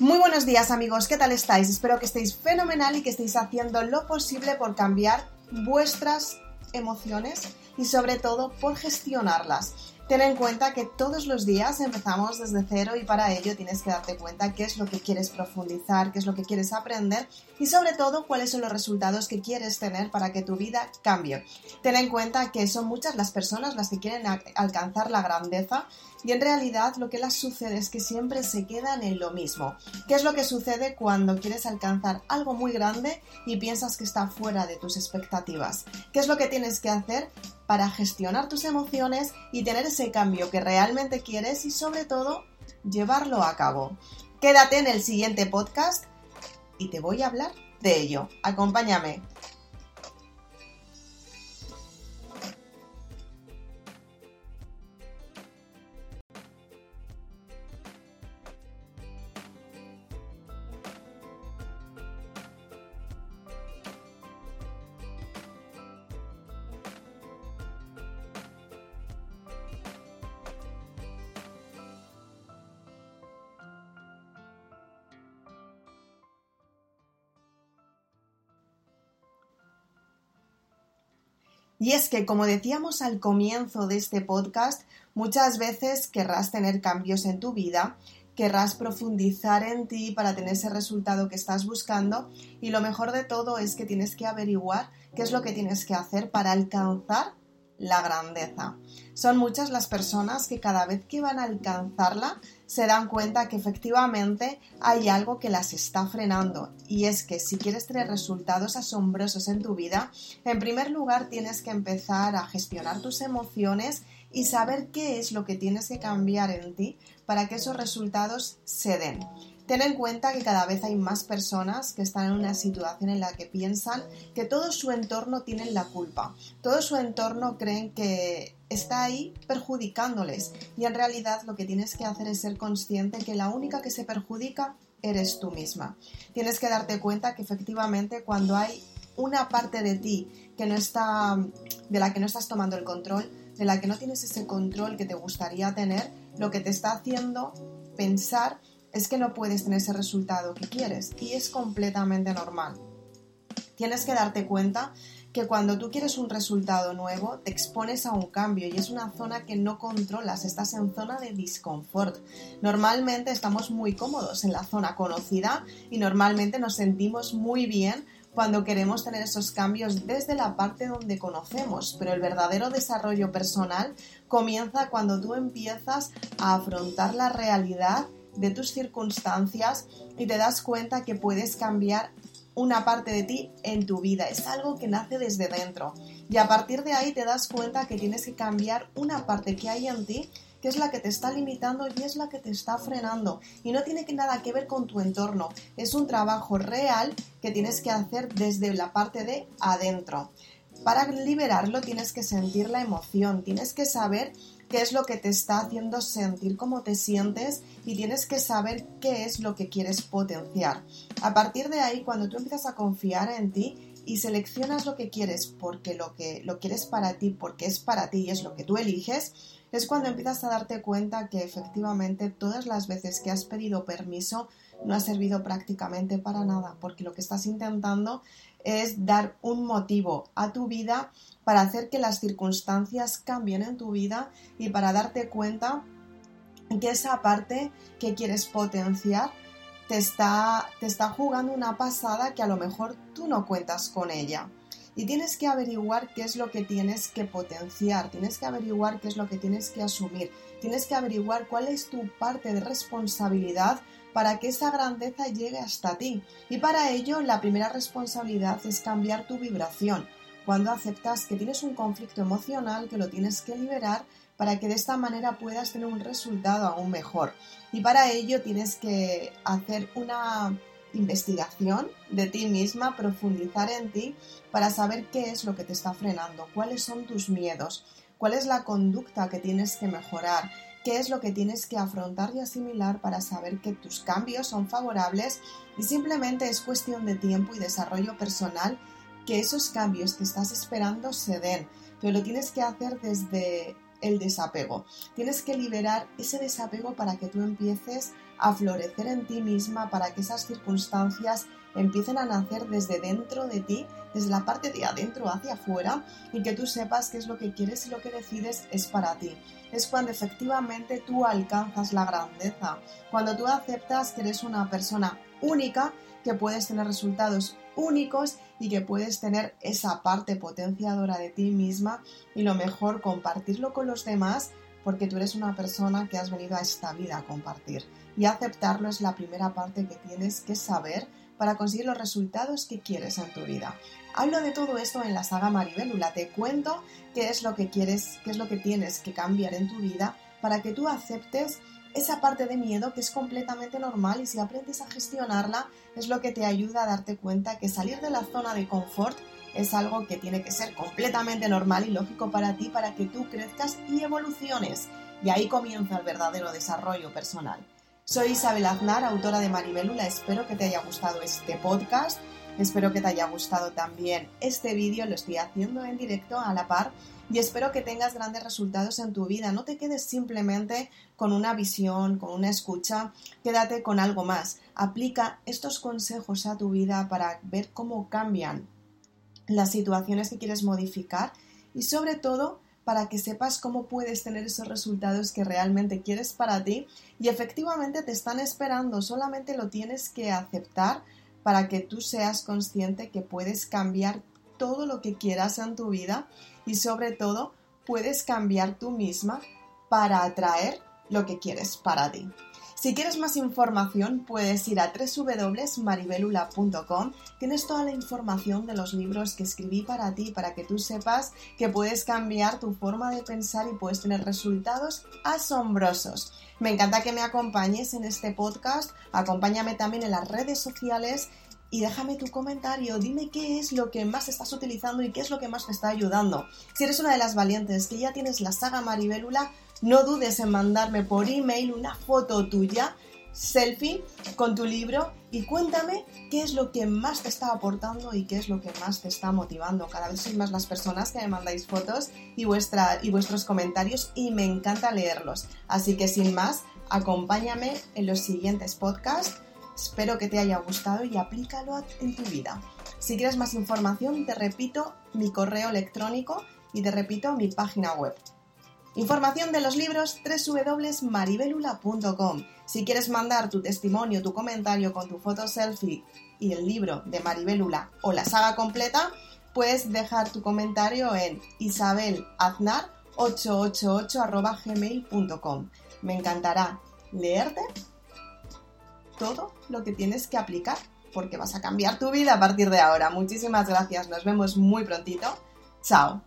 Muy buenos días amigos, ¿qué tal estáis? Espero que estéis fenomenal y que estéis haciendo lo posible por cambiar vuestras emociones y sobre todo por gestionarlas. Ten en cuenta que todos los días empezamos desde cero y para ello tienes que darte cuenta qué es lo que quieres profundizar, qué es lo que quieres aprender y sobre todo cuáles son los resultados que quieres tener para que tu vida cambie. Ten en cuenta que son muchas las personas las que quieren alcanzar la grandeza y en realidad lo que les sucede es que siempre se quedan en lo mismo. ¿Qué es lo que sucede cuando quieres alcanzar algo muy grande y piensas que está fuera de tus expectativas? ¿Qué es lo que tienes que hacer para gestionar tus emociones y tener ese cambio que realmente quieres y sobre todo llevarlo a cabo. Quédate en el siguiente podcast y te voy a hablar de ello. Acompáñame. Y es que, como decíamos al comienzo de este podcast, muchas veces querrás tener cambios en tu vida, querrás profundizar en ti para tener ese resultado que estás buscando y lo mejor de todo es que tienes que averiguar qué es lo que tienes que hacer para alcanzar la grandeza. Son muchas las personas que cada vez que van a alcanzarla se dan cuenta que efectivamente hay algo que las está frenando y es que si quieres tener resultados asombrosos en tu vida, en primer lugar tienes que empezar a gestionar tus emociones y saber qué es lo que tienes que cambiar en ti para que esos resultados se den. Ten en cuenta que cada vez hay más personas que están en una situación en la que piensan que todo su entorno tiene la culpa. Todo su entorno creen que está ahí perjudicándoles y en realidad lo que tienes que hacer es ser consciente que la única que se perjudica eres tú misma. Tienes que darte cuenta que efectivamente cuando hay una parte de ti que no está de la que no estás tomando el control, de la que no tienes ese control que te gustaría tener, lo que te está haciendo pensar es que no puedes tener ese resultado que quieres y es completamente normal. Tienes que darte cuenta que cuando tú quieres un resultado nuevo te expones a un cambio y es una zona que no controlas, estás en zona de disconfort. Normalmente estamos muy cómodos en la zona conocida y normalmente nos sentimos muy bien cuando queremos tener esos cambios desde la parte donde conocemos, pero el verdadero desarrollo personal comienza cuando tú empiezas a afrontar la realidad de tus circunstancias y te das cuenta que puedes cambiar una parte de ti en tu vida. Es algo que nace desde dentro. Y a partir de ahí te das cuenta que tienes que cambiar una parte que hay en ti que es la que te está limitando y es la que te está frenando. Y no tiene nada que ver con tu entorno. Es un trabajo real que tienes que hacer desde la parte de adentro. Para liberarlo tienes que sentir la emoción, tienes que saber qué es lo que te está haciendo sentir cómo te sientes y tienes que saber qué es lo que quieres potenciar. A partir de ahí, cuando tú empiezas a confiar en ti y seleccionas lo que quieres porque lo que lo quieres para ti, porque es para ti y es lo que tú eliges, es cuando empiezas a darte cuenta que efectivamente todas las veces que has pedido permiso no ha servido prácticamente para nada, porque lo que estás intentando es dar un motivo a tu vida para hacer que las circunstancias cambien en tu vida y para darte cuenta que esa parte que quieres potenciar te está, te está jugando una pasada que a lo mejor tú no cuentas con ella. Y tienes que averiguar qué es lo que tienes que potenciar, tienes que averiguar qué es lo que tienes que asumir, tienes que averiguar cuál es tu parte de responsabilidad para que esa grandeza llegue hasta ti. Y para ello la primera responsabilidad es cambiar tu vibración. Cuando aceptas que tienes un conflicto emocional, que lo tienes que liberar para que de esta manera puedas tener un resultado aún mejor. Y para ello tienes que hacer una investigación de ti misma, profundizar en ti para saber qué es lo que te está frenando, cuáles son tus miedos, cuál es la conducta que tienes que mejorar, qué es lo que tienes que afrontar y asimilar para saber que tus cambios son favorables y simplemente es cuestión de tiempo y desarrollo personal que esos cambios que estás esperando se den, pero lo tienes que hacer desde el desapego. Tienes que liberar ese desapego para que tú empieces florecer en ti misma para que esas circunstancias empiecen a nacer desde dentro de ti, desde la parte de adentro hacia afuera y que tú sepas qué es lo que quieres y lo que decides es para ti. Es cuando efectivamente tú alcanzas la grandeza, cuando tú aceptas que eres una persona única, que puedes tener resultados únicos y que puedes tener esa parte potenciadora de ti misma y lo mejor compartirlo con los demás porque tú eres una persona que has venido a esta vida a compartir y aceptarlo es la primera parte que tienes que saber para conseguir los resultados que quieres en tu vida. Hablo de todo esto en la saga Maribelula, te cuento qué es lo que quieres, qué es lo que tienes que cambiar en tu vida para que tú aceptes esa parte de miedo que es completamente normal y si aprendes a gestionarla es lo que te ayuda a darte cuenta que salir de la zona de confort es algo que tiene que ser completamente normal y lógico para ti para que tú crezcas y evoluciones. Y ahí comienza el verdadero desarrollo personal. Soy Isabel Aznar, autora de Maribelula. Espero que te haya gustado este podcast. Espero que te haya gustado también este vídeo. Lo estoy haciendo en directo a la par y espero que tengas grandes resultados en tu vida. No te quedes simplemente con una visión, con una escucha. Quédate con algo más. Aplica estos consejos a tu vida para ver cómo cambian las situaciones que quieres modificar y sobre todo para que sepas cómo puedes tener esos resultados que realmente quieres para ti y efectivamente te están esperando, solamente lo tienes que aceptar para que tú seas consciente que puedes cambiar todo lo que quieras en tu vida y sobre todo puedes cambiar tú misma para atraer lo que quieres para ti. Si quieres más información, puedes ir a www.maribelula.com. Tienes toda la información de los libros que escribí para ti, para que tú sepas que puedes cambiar tu forma de pensar y puedes tener resultados asombrosos. Me encanta que me acompañes en este podcast. Acompáñame también en las redes sociales y déjame tu comentario, dime qué es lo que más estás utilizando y qué es lo que más te está ayudando. Si eres una de las valientes que ya tienes la saga Maribelula, no dudes en mandarme por email una foto tuya, selfie, con tu libro y cuéntame qué es lo que más te está aportando y qué es lo que más te está motivando. Cada vez sois más las personas que me mandáis fotos y, vuestra, y vuestros comentarios y me encanta leerlos. Así que sin más, acompáñame en los siguientes podcasts. Espero que te haya gustado y aplícalo en tu vida. Si quieres más información, te repito mi correo electrónico y te repito mi página web Información de los libros www.maribelula.com. Si quieres mandar tu testimonio, tu comentario con tu foto selfie y el libro de Maribelula o la saga completa, puedes dejar tu comentario en isabelaznar888.gmail.com. Me encantará leerte todo lo que tienes que aplicar porque vas a cambiar tu vida a partir de ahora. Muchísimas gracias, nos vemos muy prontito. Chao.